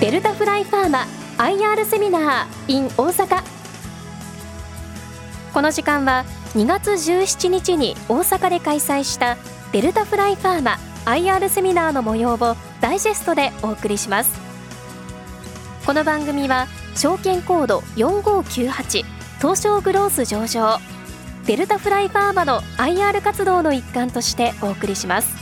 デルタフライファーマ IR セミナー in 大阪。この時間は2月17日に大阪で開催したデルタフライファーマ IR セミナーの模様をダイジェストでお送りします。この番組は証券コード4598東証グロース上場デルタフライファーマの IR 活動の一環としてお送りします。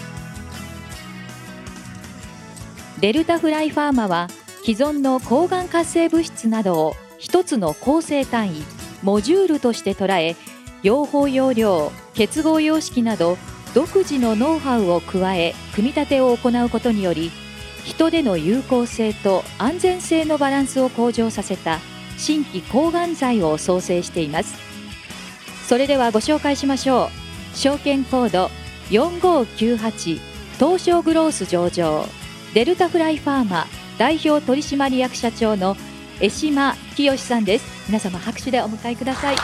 デルタフライファーマは既存の抗がん活性物質などを一つの構成単位モジュールとして捉え用法用量結合様式など独自のノウハウを加え組み立てを行うことにより人での有効性と安全性のバランスを向上させた新規抗がん剤を創生しています。それではご紹介しましょう。証券コード4598東証グロース上場。デルタフライファーマ代表取締役社長の江島清さんです。皆様拍手でお迎えください。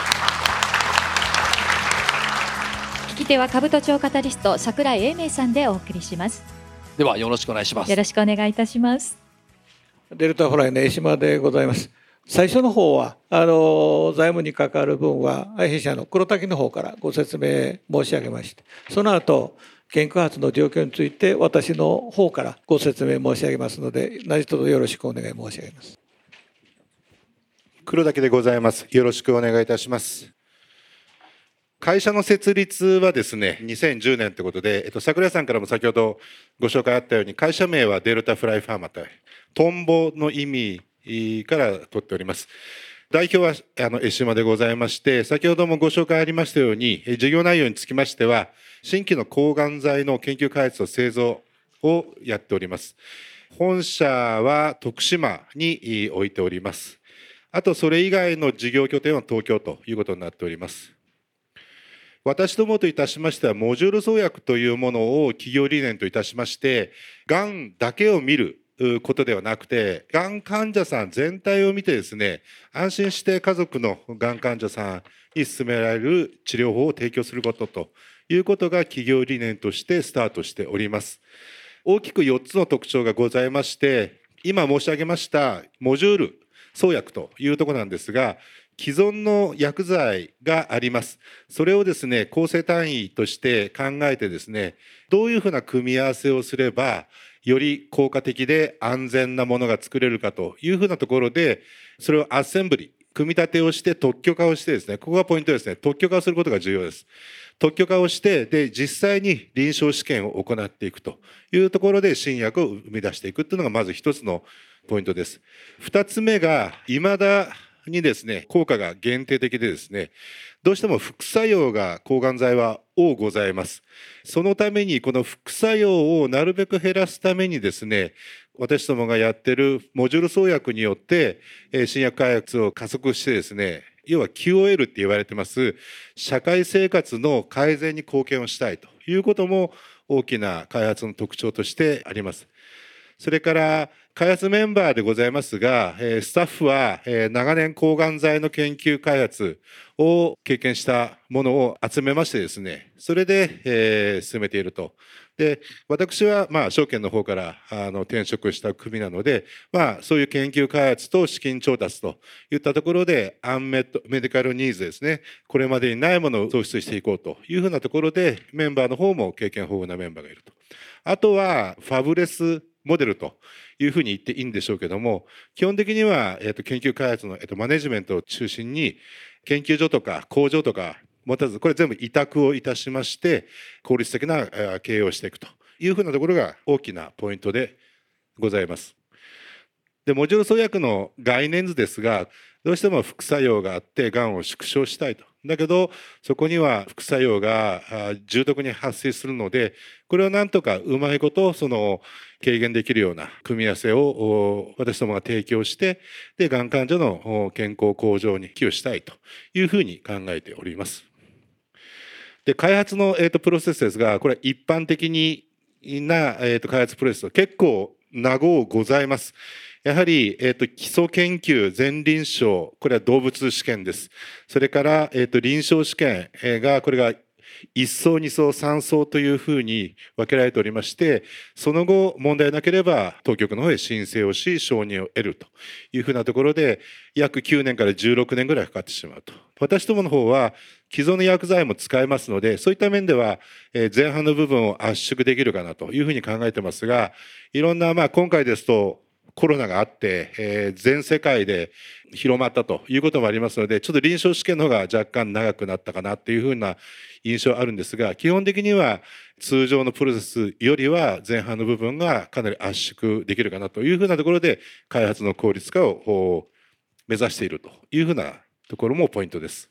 聞き手は株都庁カタリスト桜井英明さんでお送りします。ではよろしくお願いします。よろしくお願いいたします。デルタフライの江島でございます。最初の方はあの財務に関わる分は弊社の黒滝の方からご説明申し上げましてその後原価発の状況について私の方からご説明申し上げますので何卒よろしくお願い申し上げます。黒岳でございます。よろしくお願いいたします。会社の設立はですね2010年ということで、えっと、桜井さんからも先ほどご紹介あったように会社名はデルタフライファーマとトンボの意味から取っております。代表はあの江島でございまして先ほどもご紹介ありましたように事業内容につきましては新規の抗がん剤の研究開発と製造をやっております。本社は徳島に置いております。あとそれ以外の事業拠点は東京ということになっております。私どもといたしましては、モジュール創薬というものを企業理念といたしまして、がんだけを見ることではなくて、がん患者さん全体を見てですね、安心して家族のがん患者さんに進められる治療法を提供することということが企業理念としてスタートしております。大きく4つの特徴がございまして、今申し上げましたモジュール創薬というところなんですが、既存の薬剤があります。それをですね、構成単位として考えてですね、どういうふうな組み合わせをすれば、より効果的で安全なものが作れるかというふうなところで、それをアッセンブリ、組み立てをして特許化をしてですね、ここがポイントですね、特許化をすることが重要です。特許化をして、で、実際に臨床試験を行っていくというところで新薬を生み出していくっていうのがまず一つのポイントです。二つ目が、未だにですね、効果が限定的でですね、どうしても副作用が抗がん剤は多ございます。そのためにこの副作用をなるべく減らすためにですね、私どもがやってるモジュール創薬によって新薬開発を加速してですね、要は QOL って言われてます社会生活の改善に貢献をしたいということも大きな開発の特徴としてあります。それから開発メンバーでございますが、スタッフは長年抗がん剤の研究開発を経験したものを集めましてですね、それで進めていると。で、私はまあ証券の方からあの転職した組なので、まあそういう研究開発と資金調達といったところでアンメットメディカルニーズですね、これまでにないものを創出していこうというふうなところでメンバーの方も経験豊富なメンバーがいると。あとはファブレスモデルというふうに言っていいんでしょうけども、基本的には、えー、と研究開発の、えー、とマネジメントを中心に、研究所とか工場とか持たず、これ全部委託をいたしまして、効率的な経営をしていくというふうなところが大きなポイントでございます。で、モジュール創薬の概念図ですが、どうしても副作用があって、がんを縮小したいと。だけど、そこには副作用が重篤に発生するので、これをなんとかうまいこと、その、軽減できるような組み合わせを私どもが提供して、で、がん患者の健康向上に寄与したいというふうに考えております。で、開発の、えーと、プロセスですが、これは一般的にな、えーと開発プロセス結構長ございます。やはり、え、ー、と、基礎研究、前臨床、これは動物試験です。それから、え、ー、と、臨床試験が、これが1層2層3層というふうに分けられておりましてその後問題なければ当局の方へ申請をし承認を得るというふうなところで約9年から16年ぐらいかかってしまうと私どもの方は既存の薬剤も使えますのでそういった面では前半の部分を圧縮できるかなというふうに考えてますがいろんなまあ今回ですとコロナがあって、えー、全世界で広まったということもありますのでちょっと臨床試験の方が若干長くなったかなっていうふうな印象あるんですが基本的には通常のプロセスよりは前半の部分がかなり圧縮できるかなというふうなところで開発の効率化を目指しているというふうなところもポイントです。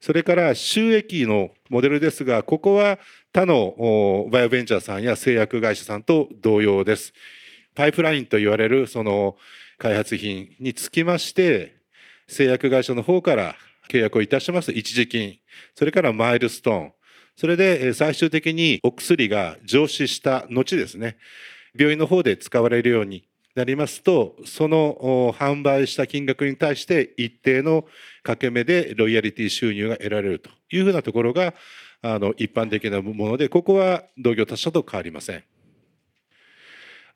それから収益のモデルですがここは他のバイオベンチャーさんや製薬会社さんと同様です。パイプラインと言われるその開発品につきまして製薬会社の方から契約をいたします一時金。それからマイルストーン。それで最終的にお薬が上市した後ですね。病院の方で使われるようになりますとその販売した金額に対して一定の掛け目でロイヤリティ収入が得られるというふうなところがあの一般的なものでここは同業他社と変わりません。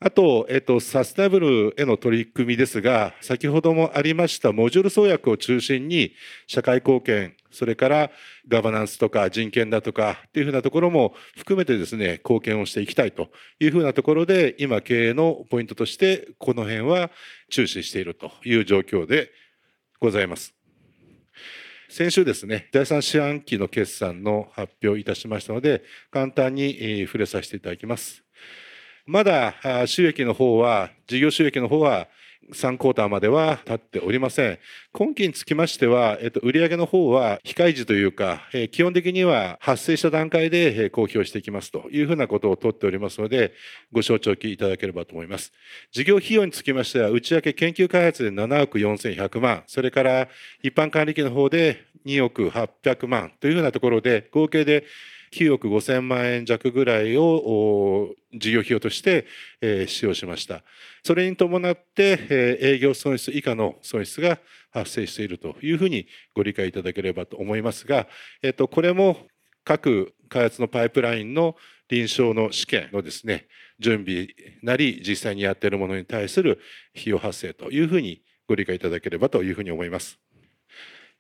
あと、えっと、サステナブルへの取り組みですが、先ほどもありましたモジュール創薬を中心に社会貢献、それからガバナンスとか人権だとかっていうふうなところも含めてですね、貢献をしていきたいというふうなところで、今経営のポイントとして、この辺は注視しているという状況でございます。先週ですね、第3四半期の決算の発表いたしましたので、簡単に触れさせていただきます。まだ収益の方は、事業収益の方は3クォーターまでは立っておりません。今期につきましては、えっと、売上の方は非開示というか、え基本的には発生した段階で、公表していきますというふうなことをとっておりますので、ご承知おきいただければと思います。事業費用につきましては、内訳研究開発で7億4100万、それから一般管理費の方で2億800万というふうなところで、合計で9億5000万円弱ぐらいを事業費用として、使用しました。それに伴って、営業損失以下の損失が発生しているというふうにご理解いただければと思いますが、えっと、これも各開発のパイプラインの臨床の試験のですね準備なり実際にやっているものに対する費用発生というふうにご理解いただければというふうに思います。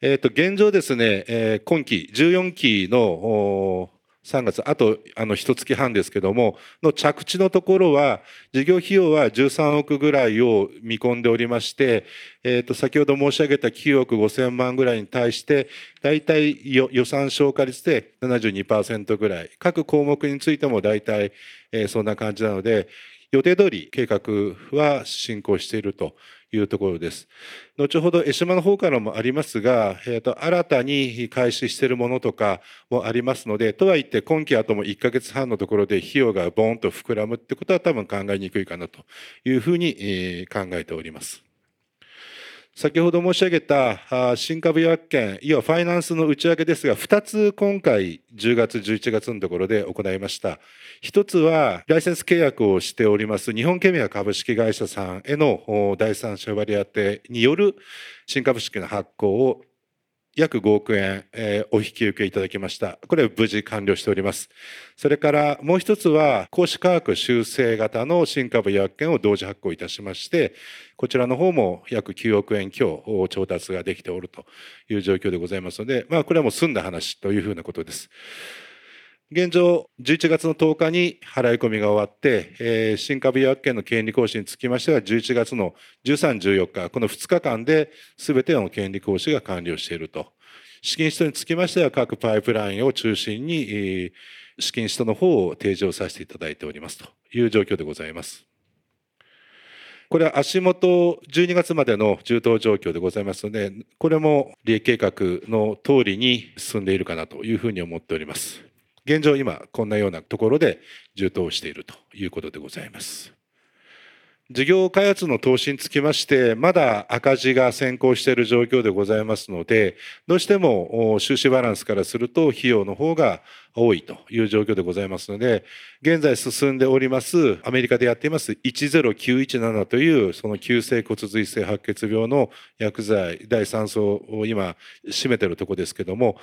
えっ、と現状ですね、え、今期14期の3月、あと、あの、一月半ですけども、の着地のところは、事業費用は13億ぐらいを見込んでおりまして、えっ、ー、と、先ほど申し上げた9億5千万ぐらいに対して、大体予算消化率で72%ぐらい、各項目についても大体、えー、そんな感じなので、予定通り計画は進行しているというところです。後ほど江島の方からもありますが、えーと、新たに開始しているものとかもありますのでとはいって今期あとも1ヶ月半のところで費用がボーンと膨らむってことは多分考えにくいかなというふうに考えております。先ほど申し上げた新株予約権、いわファイナンスの内訳ですが、2つ今回10月、11月のところで行いました。1つは、ライセンス契約をしております日本ケミア株式会社さんへの第三者割り当てによる新株式の発行を約5億円、えー、お引き受けいただきました。これ無事完了しております。それからもう一つは、公式価学修正型の新株予約権を同時発行いたしまして、こちらの方も約9億円強調達ができておるという状況でございますので、まあこれはもう済んだ話というふうなことです。現状、11月の10日に払い込みが終わって、えー、新株予約権の権利行使につきましては、11月の13、14日、この2日間で全ての権利行使が完了していると。資金使途につきましては、各パイプラインを中心に、えー、資金使途の方を提示をさせていただいておりますという状況でございます。これは足元12月までの充当状況でございますので、これも利益計画の通りに進んでいるかなというふうに思っております。現状今こんなようなところで充当しているということでございます。事業開発の投資につきまして、まだ赤字が先行している状況でございますので、どうしても収支バランスからすると費用の方が多いという状況でございますので、現在進んでおります、アメリカでやっています10917というその急性骨髄性白血病の薬剤第3層を今占めているとこですけども、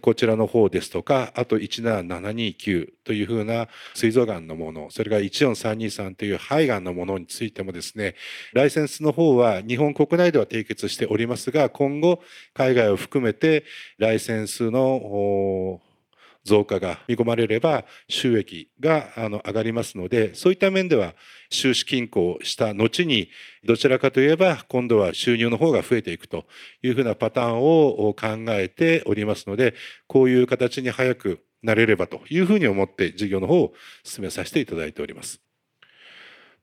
こちらの方ですとか、あと17729というふうな膵臓がんのもの、それから14323という肺がんのものについてもですね、ライセンスの方は日本国内では締結しておりますが、今後海外を含めてライセンスの増加が見込まれれば収益があの上がりますのでそういった面では収支均衡した後にどちらかといえば今度は収入の方が増えていくというふうなパターンを考えておりますのでこういう形に早くなれればというふうに思って事業の方を進めさせていただいております。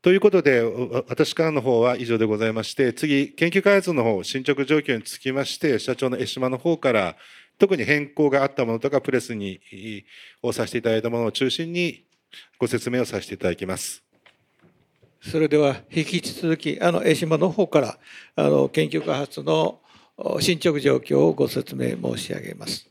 ということで、私からの方は以上でございまして、次、研究開発の方、進捗状況につきまして、社長の江島の方から特に変更があったものとかプレスにをさせていただいたものを中心にご説明をさせていただきます。それでは引き続きあの江島の方からあの研究開発の進捗状況をご説明申し上げます。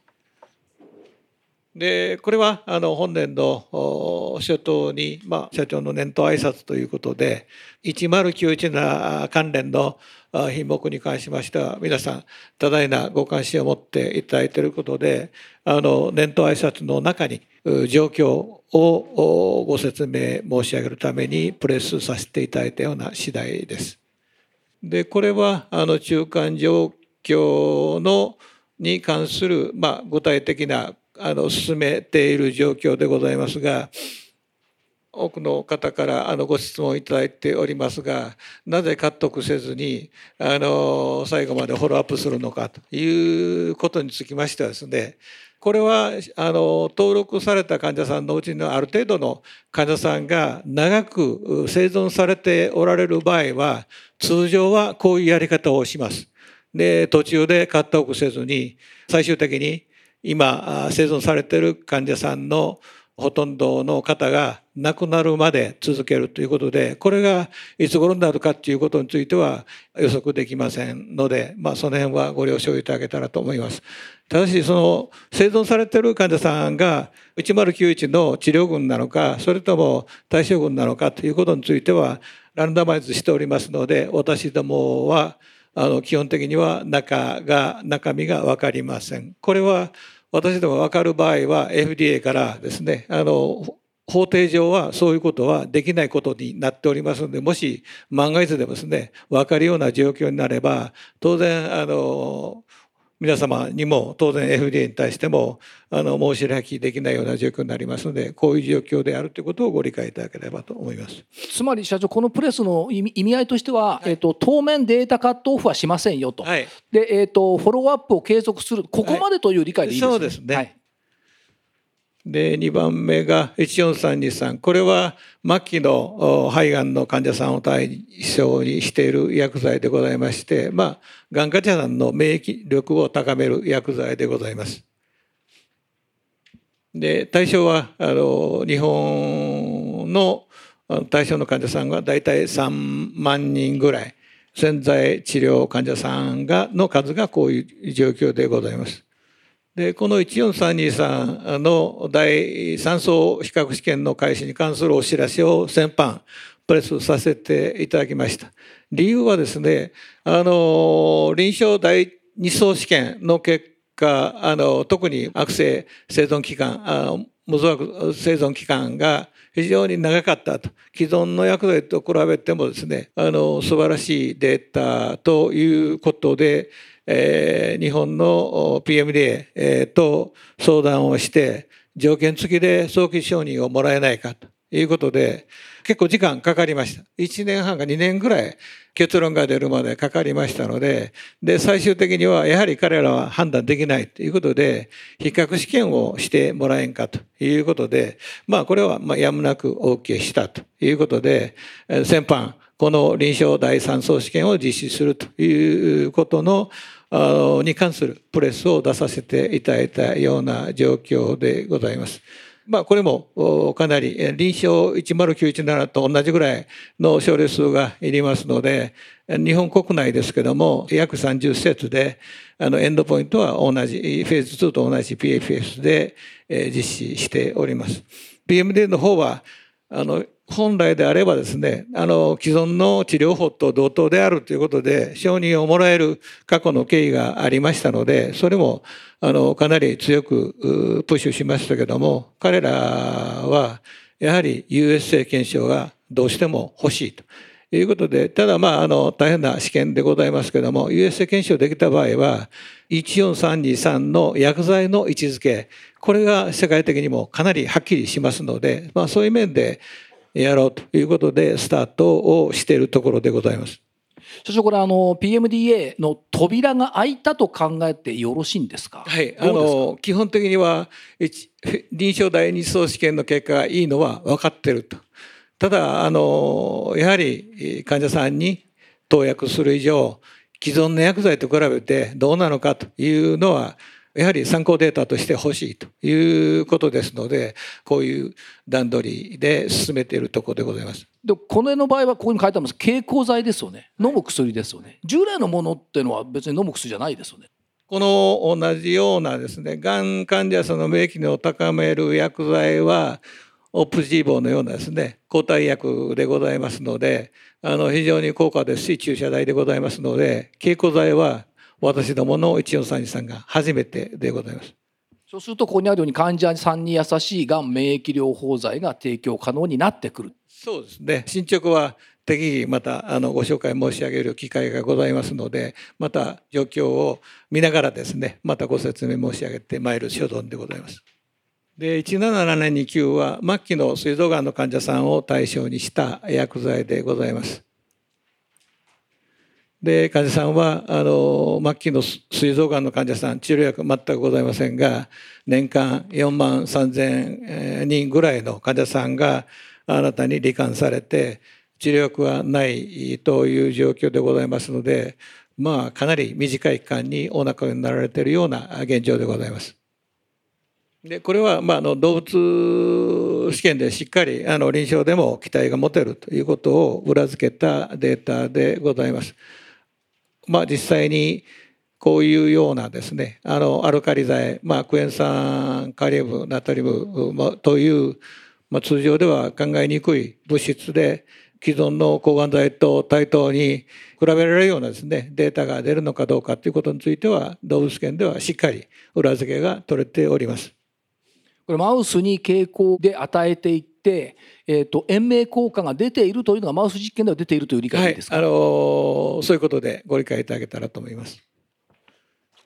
でこれはあの本年度初頭に、まあ、社長の年頭挨拶ということで10917関連の品目に関しましては皆さん多大なご関心を持っていただいていることであの年頭挨拶の中に状況をご説明申し上げるためにプレスさせていただいたような次第です。でこれはあの中間状況のに関する、まあ、具体的なあの進めている状況でございますが多くの方からあのご質問いただいておりますがなぜカットせずにあの最後までフォローアップするのかということにつきましてはですねこれはあの登録された患者さんのうちのある程度の患者さんが長く生存されておられる場合は通常はこういうやり方をします。で途中でカットオフせずに最終的に今生存されている患者さんのほとんどの方が亡くなるまで続けるということでこれがいつ頃になるかということについては予測できませんので、まあ、その辺はご了承いただけたらと思います。ただしその生存されている患者さんが1091の治療群なのかそれとも対象群なのかということについてはランダマイズしておりますので私どもはあの基本的には中が中身が分かりません。これは私ども分かる場合は FDA からですねあの法定上はそういうことはできないことになっておりますのでもし万が一でもですね分かるような状況になれば当然あの皆様にも当然 FDA に対してもあの申し開きできないような状況になりますのでこういう状況であるということをご理解いただければと思います。つまり社長このプレスの意味合いとしては、はい、えーと、当面データカットオフはしませんよと、はい、でえーと、フォローアップを継続するここまでという理解でいいですね。そうですね、で2番目が14323これは末期の肺がんの患者さんを対象にしている薬剤でございましてまあがん患者さんの免疫力を高める薬剤でございます。で対象はあの日本の対象の患者さんが大体3万人ぐらい潜在治療患者さんがの数がこういう状況でございます。でこの14323の第3層比較試験の開始に関するお知らせを先般プレスさせていただきました。理由はですねあの臨床第2層試験の結果あの特に悪性生存期間あ無増悪生存期間が非常に長かったと既存の薬剤と比べてもですねあの素晴らしいデータということでえー、日本の PMDA、えー、と相談をして条件付きで早期承認をもらえないかということで結構時間かかりました。1年半か2年ぐらい結論が出るまでかかりましたのでで最終的にはやはり彼らは判断できないということで比較試験をしてもらえんかということでまあこれはまやむなく OK したということで先般この臨床第3層試験を実施するということのに関するプレスを出させていただいたような状況でございます。まあ、これもかなり臨床10917と同じぐらいの症例数がいりますので日本国内ですけども約30施設であのエンドポイントは同じフェーズ2と同じ PFS で実施しております。PMD の方はあの本来であればですねあの既存の治療法と同等であるということで承認をもらえる過去の経緯がありましたのでそれもあのかなり強くプッシュしましたけども彼らはやはり USA 検証がどうしても欲しいということでただまああの大変な試験でございますけども USA 検証できた場合は14323の薬剤の位置づけこれが世界的にもかなりはっきりしますので、まあ、そういう面でやろうということでスタートをしているところでございます。所長これあの PMDA の扉が開いたと考えてよろしいんですか？はい、あの基本的には臨床第二相試験の結果がいいのは分かってると。ただあのやはり患者さんに投薬する以上既存の薬剤と比べてどうなのかというのはやはり参考データとして欲しいということですのでこういう段取りで進めているところでございます。でこの絵の場合はここに書いてあります経口剤ですよね飲む薬ですよね従来のものっていうのは別に飲む薬じゃないですよね。この同じようなですねがん患者さんの免疫を高める薬剤はオプジーボのようなですね抗体薬でございますのであの非常に高価ですし注射代でございますので経口剤は私どもの1433が初めてでございます。そうするとここにあるように患者さんに優しいがん免疫療法剤が提供可能になってくる。そうですね。進捗は適宜またあのご紹介申し上げる機会がございますのでまた状況を見ながらですねまたご説明申し上げてまいる所存でございます。で177年2級は末期の膵臓がんの患者さんを対象にした薬剤でございます。で患者さんはあの末期の膵臓がんの患者さん治療薬全くございませんが年間4万3,000人ぐらいの患者さんが新たに罹患されて治療薬はないという状況でございますのでまあかなり短い期間にお亡くなりになられているような現状でございます。でこれは、ま、あの動物試験でしっかりあの臨床でも期待が持てるということを裏付けたデータでございます。まあ、実際にこういうようなですねあのアルカリ剤、まあ、クエン酸カリウムナトリウムという、まあ、通常では考えにくい物質で既存の抗がん剤と対等に比べられるようなですねデータが出るのかどうかということについては動物検ではしっかり裏付けが取れております。これマウスに傾向で与えていて、えーと、延命効果が出ているというのがマウス実験では出ているという理解ですか、はい、あのー、そういうことでご理解いただけたらと思います。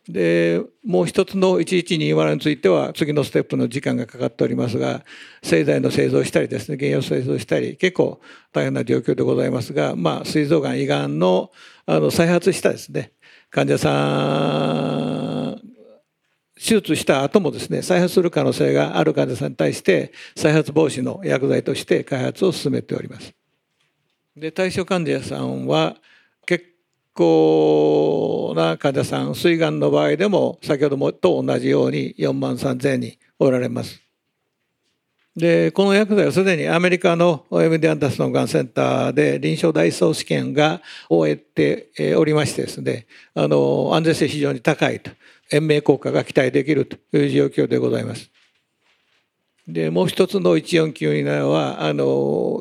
でもう一つの1120については次のステップの時間がかかっておりますが製剤の製造したりですね原油製造したり結構大変な状況でございますがまあ膵臓がん胃がんのあの再発したですね患者さん手術した後もですね再発する可能性がある患者さんに対して再発防止の薬剤として開発を進めております。で対象患者さんは結構な患者さん膵がんの場合でも先ほどもと同じように4万3,000人おられます。でこの薬剤はすでにアメリカの MD アンダーソンがんセンターで臨床大総試験が終えておりましてですねあの安全性非常に高いと延命効果が期待できるという状況でございます。でもう一つの1497はあの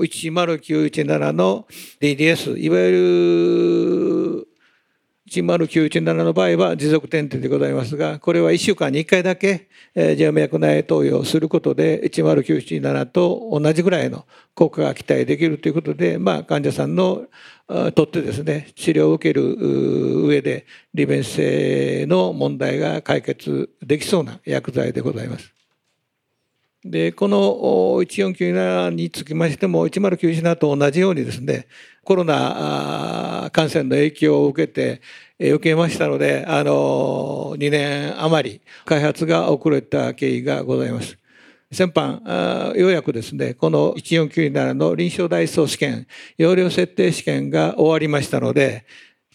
10917の DDS いわゆる10917の場合は持続点滴でございますがこれは1週間に1回だけ静脈内投与をすることで10917と同じぐらいの効果が期待できるということで、まあ、患者さんのとってですね治療を受ける上で利便性の問題が解決できそうな薬剤でございます。でこの1497につきましても1097と同じようにですねコロナ感染の影響を受けて受けましたのであの2年余り開発が遅れた経緯がございます。先般ようやくですねこの1497の臨床大総試験容量設定試験が終わりましたので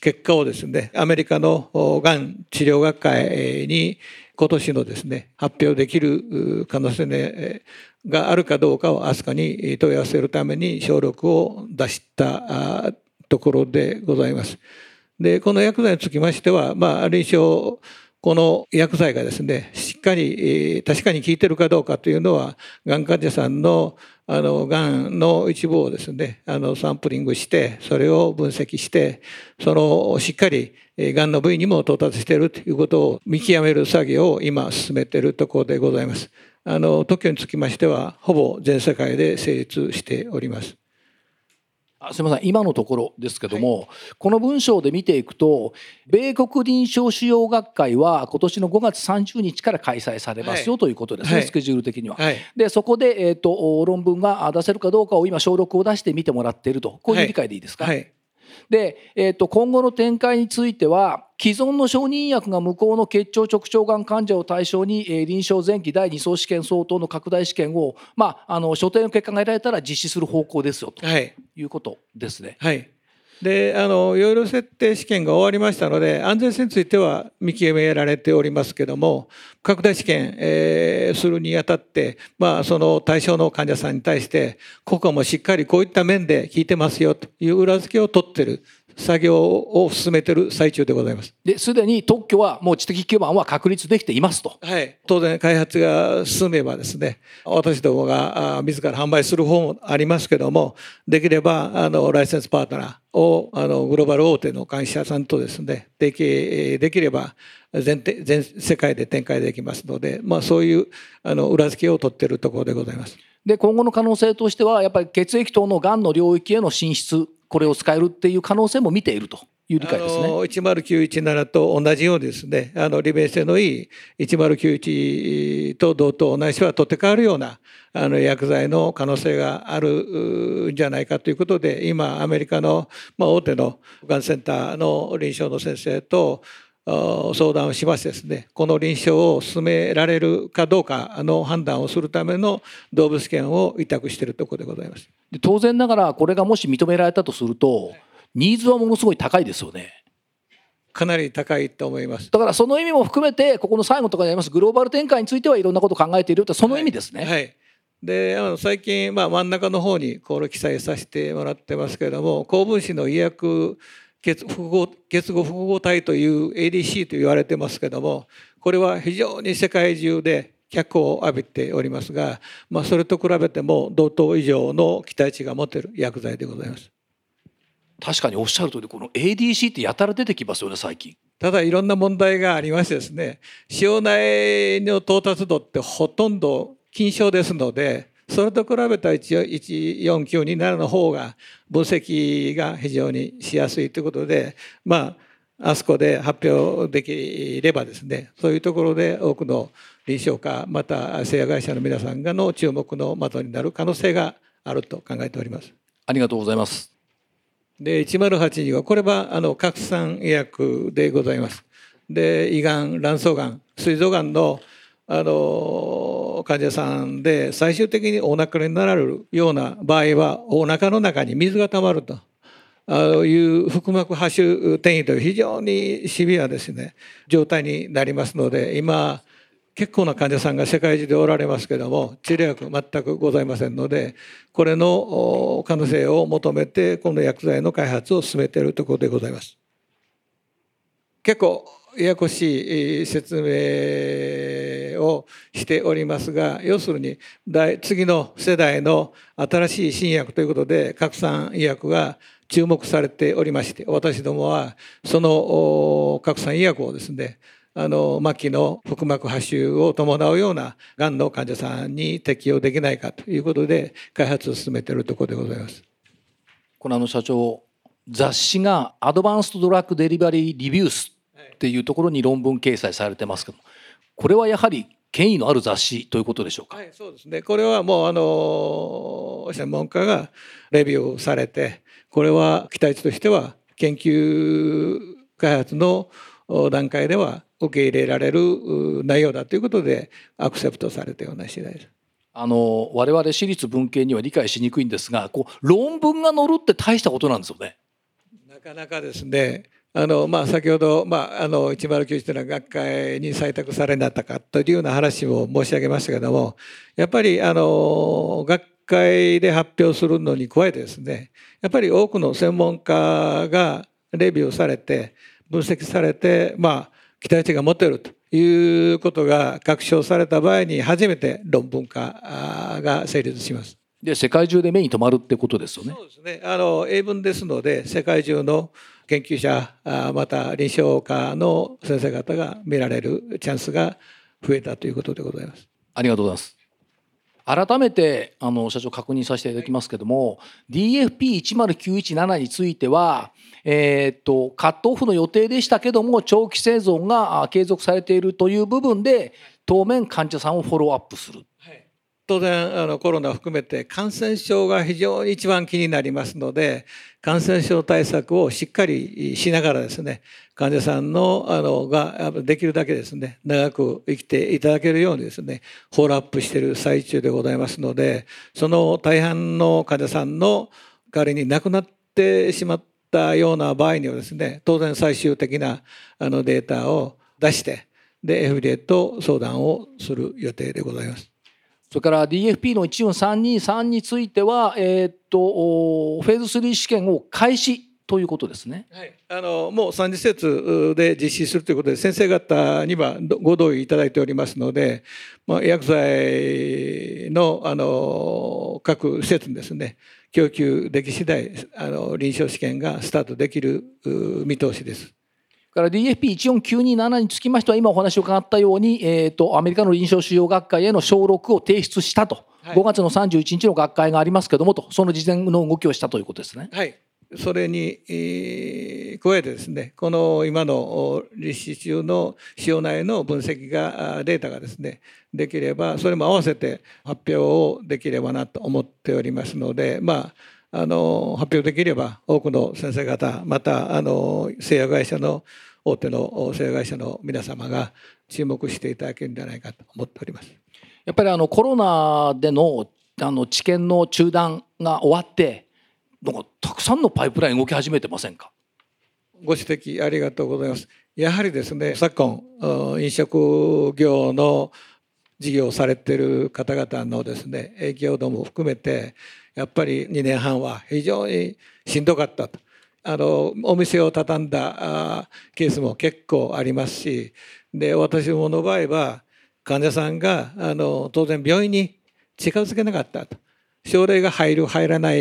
結果をですねアメリカのがん治療学会に今年のですね発表できる可能性、ね、があるかどうかをアスカに問い合わせるために省力を出したところでございます。でこの薬剤につきましては、まあ、臨床この薬剤がですねしっかり確かに効いてるかどうかというのはがん患者さんのあのがんの一部をですねあのサンプリングしてそれを分析してそのしっかりがんの部位にも到達しているということを見極める作業を今進めているところでございます。あの特許につきましてはほぼ全世界で成立しております。すみません。今のところですけども、はい、この文章で見ていくと米国臨床腫瘍学会は今年の5月30日から開催されますよ、はい、ということですね、はい、スケジュール的には。でそこで、えーと、論文が出せるかどうかを今小録を出して見てもらっていると。こういう理解でいいですか、で、えー、と今後の展開については既存の承認薬が向こうの結腸直腸がん患者を対象に、えー、臨床前期第2相試験相当の拡大試験を、まあ、あの所定の結果が得られたら実施する方向ですよということですね。はいであのいろいろ設定試験が終わりましたので安全性については見極められておりますけども拡大試験、えー、するにあたって、まあ、その対象の患者さんに対して国家もしっかりこういった面で効いてますよという裏付けを取ってる。作業を進めている最中でございます。で、すでに特許はもう知的基盤は確立できていますと。はい。当然開発が進めばですね、私どもが自ら販売する方もありますけども、できればあのライセンスパートナーをあのグローバル大手の会社さんとですね、できできれば全全世界で展開できますので、まあ、そういうあの裏付けを取っているところでございます。で今後の可能性としてはやっぱり血液等のがんの領域への進出これを使えるっていう可能性も見ているという理解ですね。10917と同じようですね、あの利便性のいい1091と同等ないしは取って代わるようなあの薬剤の可能性があるんじゃないかということで、今アメリカの、まあ、大手のがんセンターの臨床の先生と相談をしましてですねこの臨床を進められるかどうかの判断をするための動物検を委託しているところでございます。で当然ながらこれがもし認められたとするとニーズはものすごい高いですよね。かなり高いと思います。だからその意味も含めてここの最後とかにありますグローバル展開についてはいろんなことを考えているとその意味ですね。はい、はいで最近、まあ、真ん中の方にこれ記載させてもらってますけれども高分子の医薬結複合結合複合体という ADC と言われてますけどもこれは非常に世界中で脚光を浴びておりますが、まあ、それと比べても同等以上の期待値が持てる薬剤でございます。確かにおっしゃる通りこの ADC ってやたら出てきますよね最近。ただいろんな問題がありましてですね塩内の到達度ってほとんど金賞ですのでそれと比べた1497の方が分析が非常にしやすいということでまああそこで発表できればですねそういうところで多くの臨床家また製薬会社の皆さんがの注目の的になる可能性があると考えております。ありがとうございます。で108はこれはあの拡散医薬でございます。で胃がん卵巣がん膵臓がんのあの患者さんで最終的にお亡くなりになられるような場合はお腹の中に水がたまると。いう腹膜播種転移という非常にシビアですね状態になりますので今結構な患者さんが世界中でおられますけども治療薬全くございませんのでこれの可能性を求めてこの薬剤の開発を進めているところでございます。結構ややこしい説明をしておりますが要するに次の世代の新しい新薬ということで拡散医薬が注目されておりまして私どもはその拡散医薬をですねあの末期の腹膜播種を伴うようながんの患者さんに適用できないかということで開発を進めているところでございます。このあの社長雑誌がアドバンストドラッグデリバリーリビュースっていうところに論文掲載されてますけどこれはやはり権威のある雑誌ということでしょうか？はい、そうですね。これはもうあの専門家がレビューされて、これは期待値としては研究開発の段階では受け入れられる内容だということでアクセプトされたような次第です。あの我々私立文系には理解しにくいんですが、こう論文が載るって大したことなんですよね。なかなかですねあのまあ、先ほど、まあ、あの109というのは学会に採択されなかったかというような話も申し上げましたけれどもやっぱりあの学会で発表するのに加えてですねやっぱり多くの専門家がレビューされて分析されて、まあ、期待値が持てるということが確証された場合に初めて論文化が成立します。で世界中で目に留まるってことですよね。そうですね。あの英文ですので世界中の研究者また臨床科の先生方が見られるチャンスが増えたということでございます。ありがとうございます。改めてあの社長確認させていただきますけども、DFP10917 については、えー、とカットオフの予定でしたけども長期生存が継続されているという部分で当面患者さんをフォローアップする。当然あのコロナを含めて感染症が非常に一番気になりますので感染症対策をしっかりしながらですね患者さんのあのができるだけですね長く生きていただけるようにですねフォローアップしている最中でございますのでその大半の患者さんの代わりに亡くなってしまったような場合にはですね当然最終的なあのデータを出してで FDA と相談をする予定でございます。それから DFP の14323については、えー、っとフェーズ3試験を開始ということですね。はい、あのもう3次施設で実施するということで先生方にはご同意いただいておりますので、まあ、薬剤のあの各施設にですね供給でき次第あの臨床試験がスタートできる見通しです。から DFP14927 につきましては今お話を伺ったように、えーと、アメリカの臨床腫瘍学会への小6を提出したと、はい、5月の31日の学会がありますけどもとその事前の動きをしたということですね。はい。それに、えー、加えてですねこの今の立志中の腫瘍内の分析がデータがですねできればそれも合わせて発表をできればなと思っておりますのでまああの発表できれば多くの先生方またあの製薬会社の大手の製薬会社の皆様が注目していただけるんじゃないかと思っております。やっぱりあのコロナでのあの治験の中断が終わってなんかたくさんのパイプライン動き始めてませんか？ご指摘ありがとうございます。やはりですね昨今飲食業の事業をされている方々のですね影響度も含めてやっぱり2年半は非常にしんどかったと。あのお店を畳んだケースも結構ありますしで私どもの場合は患者さんがあの当然病院に近づけなかったと症例が入る入らない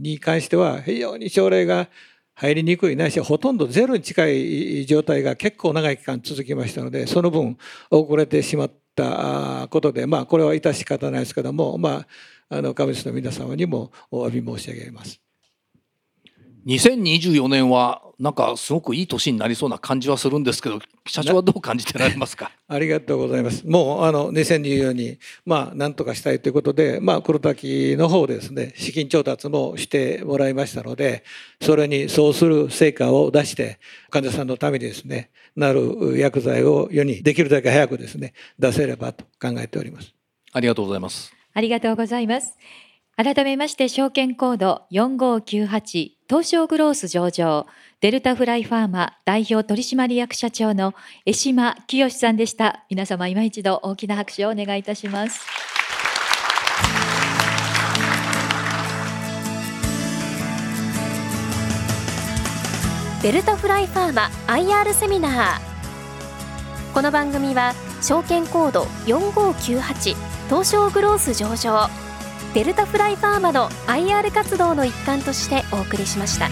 に関しては非常に症例が入りにくいないしほとんどゼロに近い状態が結構長い期間続きましたのでその分遅れてしまったことでまあこれは致し方ないですけどもまああの株主の皆様にもお詫び申し上げます。2024年はなんかすごくいい年になりそうな感じはするんですけど社長はどう感じてられますか？ありがとうございます。もうあの2024にまあなんとかしたいということでまあ黒滝の方ですね資金調達もしてもらいましたのでそれにそうする成果を出して患者さんのためにですねなる薬剤を世にできるだけ早くですね出せればと考えております。ありがとうございますありがとうございます。改めまして証券コード4598東証グロース上場デルタフライファーマ代表取締役社長の江島清さんでした。皆様今一度大きな拍手をお願いいたします。デルタフライファーマ IR セミナー。この番組は証券コード4598東証グロース上場デルタフライファーマの IR 活動の一環としてお送りしました。